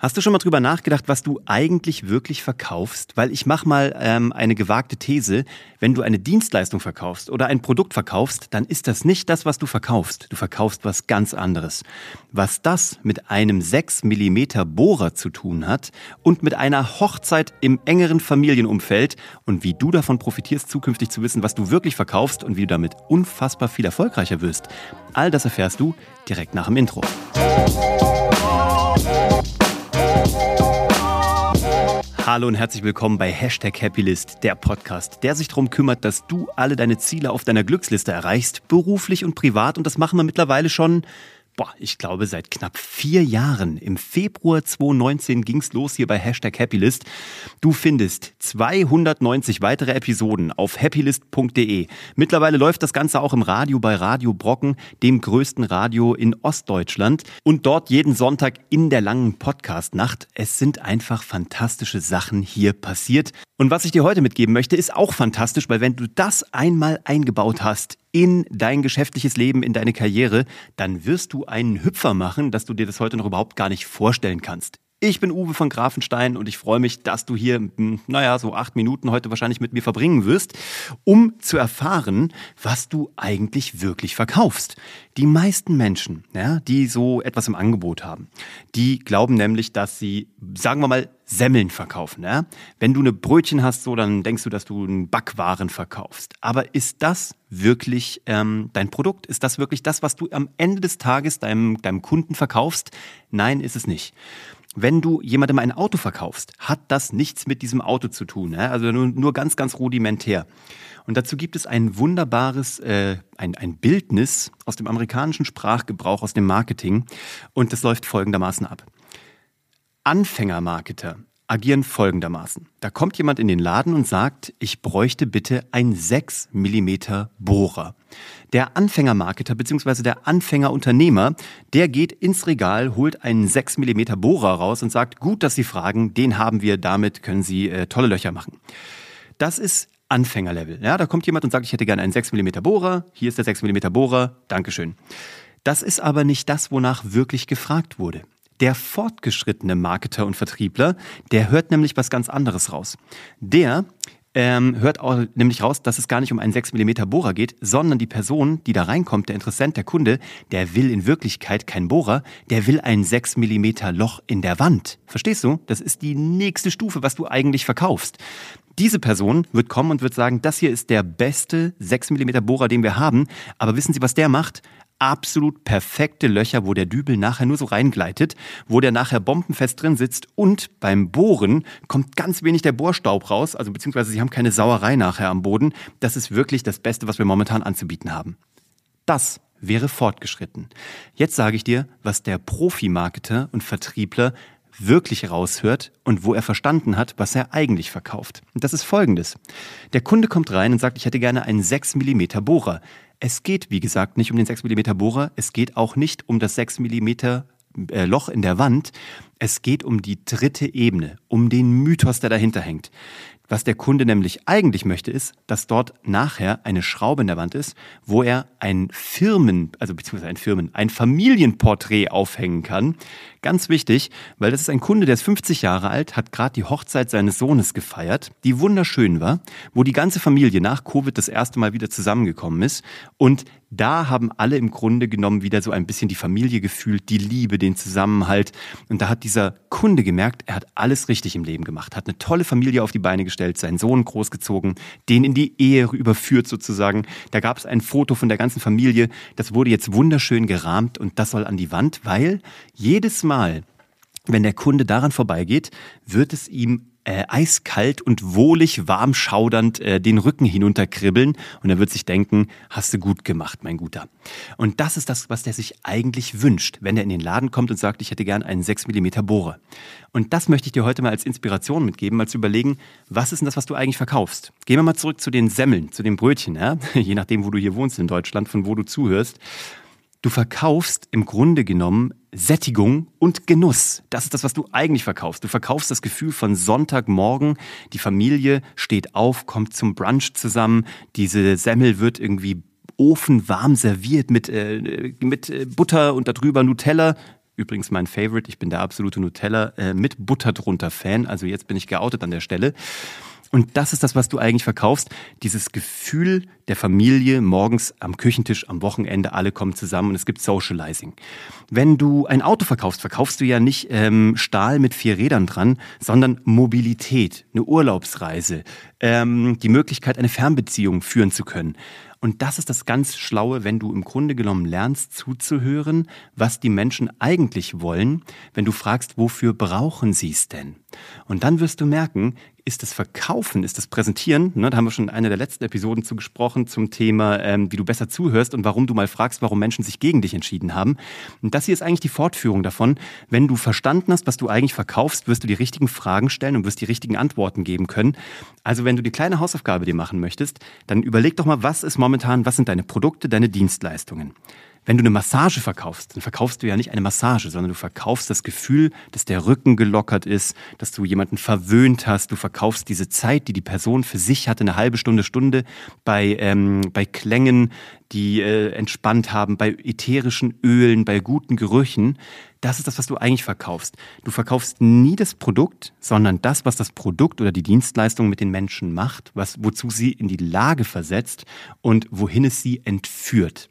Hast du schon mal drüber nachgedacht, was du eigentlich wirklich verkaufst? Weil ich mache mal ähm, eine gewagte These. Wenn du eine Dienstleistung verkaufst oder ein Produkt verkaufst, dann ist das nicht das, was du verkaufst. Du verkaufst was ganz anderes. Was das mit einem 6 Millimeter Bohrer zu tun hat und mit einer Hochzeit im engeren Familienumfeld und wie du davon profitierst, zukünftig zu wissen, was du wirklich verkaufst und wie du damit unfassbar viel erfolgreicher wirst. All das erfährst du direkt nach dem Intro. Hallo und herzlich willkommen bei Hashtag Happylist, der Podcast, der sich darum kümmert, dass du alle deine Ziele auf deiner Glücksliste erreichst, beruflich und privat. Und das machen wir mittlerweile schon boah, ich glaube, seit knapp vier Jahren. Im Februar 2019 ging's los hier bei Hashtag Happylist. Du findest 290 weitere Episoden auf happylist.de. Mittlerweile läuft das Ganze auch im Radio bei Radio Brocken, dem größten Radio in Ostdeutschland. Und dort jeden Sonntag in der langen Podcast-Nacht. Es sind einfach fantastische Sachen hier passiert. Und was ich dir heute mitgeben möchte, ist auch fantastisch, weil wenn du das einmal eingebaut hast in dein geschäftliches Leben, in deine Karriere, dann wirst du einen Hüpfer machen, dass du dir das heute noch überhaupt gar nicht vorstellen kannst. Ich bin Uwe von Grafenstein und ich freue mich, dass du hier, hm, naja, so acht Minuten heute wahrscheinlich mit mir verbringen wirst, um zu erfahren, was du eigentlich wirklich verkaufst. Die meisten Menschen, ja, die so etwas im Angebot haben, die glauben nämlich, dass sie, sagen wir mal, Semmeln verkaufen. Ja? Wenn du eine Brötchen hast, so, dann denkst du, dass du einen Backwaren verkaufst. Aber ist das wirklich ähm, dein Produkt? Ist das wirklich das, was du am Ende des Tages deinem, deinem Kunden verkaufst? Nein, ist es nicht. Wenn du jemandem ein Auto verkaufst, hat das nichts mit diesem Auto zu tun. Ja? Also nur, nur ganz, ganz rudimentär. Und dazu gibt es ein wunderbares, äh, ein, ein Bildnis aus dem amerikanischen Sprachgebrauch, aus dem Marketing. Und das läuft folgendermaßen ab. Anfängermarketer agieren folgendermaßen. Da kommt jemand in den Laden und sagt, ich bräuchte bitte ein 6 mm Bohrer. Der Anfängermarketer bzw. der Anfängerunternehmer, der geht ins Regal, holt einen 6 mm Bohrer raus und sagt, gut, dass Sie fragen, den haben wir, damit können Sie äh, tolle Löcher machen. Das ist Anfängerlevel. Ja, da kommt jemand und sagt, ich hätte gerne einen 6 mm Bohrer, hier ist der 6 mm Bohrer, Dankeschön. Das ist aber nicht das, wonach wirklich gefragt wurde. Der fortgeschrittene Marketer und Vertriebler, der hört nämlich was ganz anderes raus. Der ähm, hört auch nämlich raus, dass es gar nicht um einen 6 mm Bohrer geht, sondern die Person, die da reinkommt, der Interessent, der Kunde, der will in Wirklichkeit kein Bohrer, der will ein 6 mm Loch in der Wand. Verstehst du? Das ist die nächste Stufe, was du eigentlich verkaufst. Diese Person wird kommen und wird sagen, das hier ist der beste 6 mm Bohrer, den wir haben. Aber wissen Sie, was der macht? Absolut perfekte Löcher, wo der Dübel nachher nur so reingleitet, wo der nachher bombenfest drin sitzt und beim Bohren kommt ganz wenig der Bohrstaub raus, also beziehungsweise sie haben keine Sauerei nachher am Boden. Das ist wirklich das Beste, was wir momentan anzubieten haben. Das wäre fortgeschritten. Jetzt sage ich dir, was der Profi-Marketer und Vertriebler wirklich raushört und wo er verstanden hat, was er eigentlich verkauft. Und das ist folgendes. Der Kunde kommt rein und sagt, ich hätte gerne einen 6 mm Bohrer. Es geht, wie gesagt, nicht um den 6 mm Bohrer, es geht auch nicht um das 6 mm äh, Loch in der Wand. Es geht um die dritte Ebene, um den Mythos, der dahinter hängt. Was der Kunde nämlich eigentlich möchte, ist, dass dort nachher eine Schraube in der Wand ist, wo er ein Firmen, also beziehungsweise ein Firmen, ein Familienporträt aufhängen kann. Ganz wichtig, weil das ist ein Kunde, der ist 50 Jahre alt, hat gerade die Hochzeit seines Sohnes gefeiert, die wunderschön war, wo die ganze Familie nach Covid das erste Mal wieder zusammengekommen ist. Und da haben alle im Grunde genommen wieder so ein bisschen die Familie gefühlt, die Liebe, den Zusammenhalt. Und da hat dieser Kunde gemerkt, er hat alles richtig im Leben gemacht, hat eine tolle Familie auf die Beine gestellt, seinen Sohn großgezogen, den in die Ehe überführt sozusagen. Da gab es ein Foto von der ganzen Familie. Das wurde jetzt wunderschön gerahmt und das soll an die Wand, weil jedes Mal, wenn der Kunde daran vorbeigeht, wird es ihm äh, eiskalt und wohlig warm schaudernd äh, den Rücken hinunterkribbeln und er wird sich denken, hast du gut gemacht, mein Guter. Und das ist das, was der sich eigentlich wünscht, wenn er in den Laden kommt und sagt, ich hätte gern einen 6 mm Bohrer. Und das möchte ich dir heute mal als Inspiration mitgeben, mal zu überlegen, was ist denn das, was du eigentlich verkaufst? Gehen wir mal zurück zu den Semmeln, zu den Brötchen, ja? je nachdem, wo du hier wohnst in Deutschland, von wo du zuhörst. Du verkaufst im Grunde genommen Sättigung und Genuss. Das ist das, was du eigentlich verkaufst. Du verkaufst das Gefühl von Sonntagmorgen. Die Familie steht auf, kommt zum Brunch zusammen. Diese Semmel wird irgendwie ofenwarm serviert mit, äh, mit äh, Butter und darüber Nutella. Übrigens mein Favorite. Ich bin der absolute Nutella äh, mit Butter drunter Fan. Also jetzt bin ich geoutet an der Stelle. Und das ist das, was du eigentlich verkaufst. Dieses Gefühl der Familie morgens am Küchentisch, am Wochenende, alle kommen zusammen und es gibt Socializing. Wenn du ein Auto verkaufst, verkaufst du ja nicht ähm, Stahl mit vier Rädern dran, sondern Mobilität, eine Urlaubsreise, ähm, die Möglichkeit, eine Fernbeziehung führen zu können. Und das ist das ganz Schlaue, wenn du im Grunde genommen lernst zuzuhören, was die Menschen eigentlich wollen, wenn du fragst, wofür brauchen sie es denn? Und dann wirst du merken, ist das Verkaufen, ist das Präsentieren, ne, da haben wir schon in einer der letzten Episoden zu gesprochen zum Thema, ähm, wie du besser zuhörst und warum du mal fragst, warum Menschen sich gegen dich entschieden haben. Und das hier ist eigentlich die Fortführung davon. Wenn du verstanden hast, was du eigentlich verkaufst, wirst du die richtigen Fragen stellen und wirst die richtigen Antworten geben können. Also wenn du die kleine Hausaufgabe dir machen möchtest, dann überleg doch mal, was ist momentan, was sind deine Produkte, deine Dienstleistungen. Wenn du eine Massage verkaufst, dann verkaufst du ja nicht eine Massage, sondern du verkaufst das Gefühl, dass der Rücken gelockert ist, dass du jemanden verwöhnt hast. Du verkaufst diese Zeit, die die Person für sich hatte, eine halbe Stunde, Stunde bei, ähm, bei Klängen, die äh, entspannt haben, bei ätherischen Ölen, bei guten Gerüchen. Das ist das, was du eigentlich verkaufst. Du verkaufst nie das Produkt, sondern das, was das Produkt oder die Dienstleistung mit den Menschen macht, was, wozu sie in die Lage versetzt und wohin es sie entführt.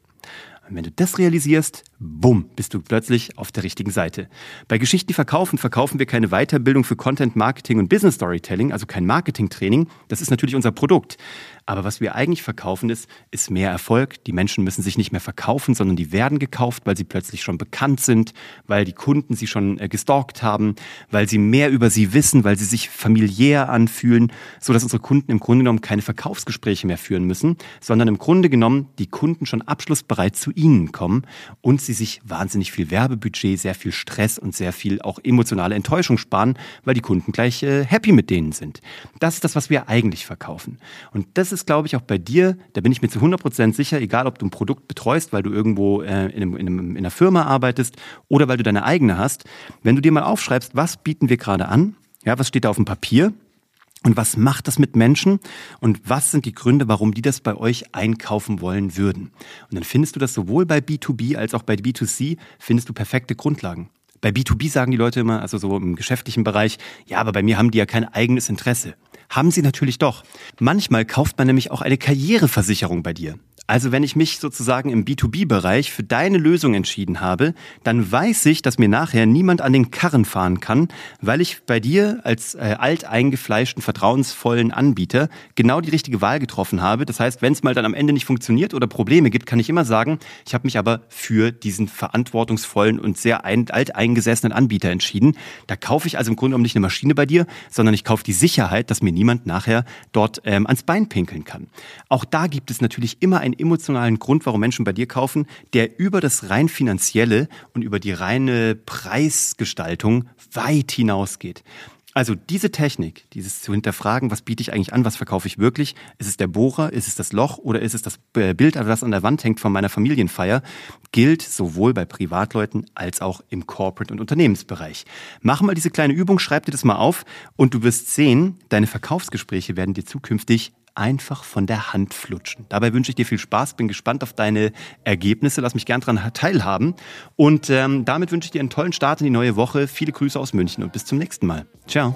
Und wenn du das realisierst, bumm, bist du plötzlich auf der richtigen Seite. Bei Geschichten, die verkaufen, verkaufen wir keine Weiterbildung für Content Marketing und Business Storytelling, also kein Marketing-Training. Das ist natürlich unser Produkt. Aber was wir eigentlich verkaufen ist, ist mehr Erfolg. Die Menschen müssen sich nicht mehr verkaufen, sondern die werden gekauft, weil sie plötzlich schon bekannt sind, weil die Kunden sie schon äh, gestalkt haben, weil sie mehr über sie wissen, weil sie sich familiär anfühlen, so dass unsere Kunden im Grunde genommen keine Verkaufsgespräche mehr führen müssen, sondern im Grunde genommen die Kunden schon abschlussbereit zu ihnen kommen und sie sich wahnsinnig viel Werbebudget, sehr viel Stress und sehr viel auch emotionale Enttäuschung sparen, weil die Kunden gleich äh, happy mit denen sind. Das ist das, was wir eigentlich verkaufen. Und das ist ist, glaube ich, auch bei dir, da bin ich mir zu 100% sicher, egal ob du ein Produkt betreust, weil du irgendwo äh, in, einem, in, einem, in einer Firma arbeitest oder weil du deine eigene hast, wenn du dir mal aufschreibst, was bieten wir gerade an, ja, was steht da auf dem Papier, und was macht das mit Menschen? Und was sind die Gründe, warum die das bei euch einkaufen wollen würden? Und dann findest du das sowohl bei B2B als auch bei B2C, findest du perfekte Grundlagen. Bei B2B sagen die Leute immer, also so im geschäftlichen Bereich, ja, aber bei mir haben die ja kein eigenes Interesse. Haben sie natürlich doch. Manchmal kauft man nämlich auch eine Karriereversicherung bei dir. Also wenn ich mich sozusagen im B2B-Bereich für deine Lösung entschieden habe, dann weiß ich, dass mir nachher niemand an den Karren fahren kann, weil ich bei dir als äh, alteingefleischten, vertrauensvollen Anbieter genau die richtige Wahl getroffen habe. Das heißt, wenn es mal dann am Ende nicht funktioniert oder Probleme gibt, kann ich immer sagen, ich habe mich aber für diesen verantwortungsvollen und sehr ein, alteingesessenen Anbieter entschieden. Da kaufe ich also im Grunde genommen nicht eine Maschine bei dir, sondern ich kaufe die Sicherheit, dass mir niemand nachher dort ähm, ans Bein pinkeln kann. Auch da gibt es natürlich immer ein emotionalen Grund, warum Menschen bei dir kaufen, der über das rein finanzielle und über die reine Preisgestaltung weit hinausgeht. Also diese Technik, dieses zu hinterfragen, was biete ich eigentlich an, was verkaufe ich wirklich? Ist es der Bohrer, ist es das Loch oder ist es das Bild, das an der Wand hängt von meiner Familienfeier, gilt sowohl bei Privatleuten als auch im Corporate- und Unternehmensbereich. Mach mal diese kleine Übung, schreib dir das mal auf und du wirst sehen, deine Verkaufsgespräche werden dir zukünftig einfach von der Hand flutschen. Dabei wünsche ich dir viel Spaß, bin gespannt auf deine Ergebnisse, lass mich gern daran teilhaben. Und ähm, damit wünsche ich dir einen tollen Start in die neue Woche. Viele Grüße aus München und bis zum nächsten Mal. Ciao.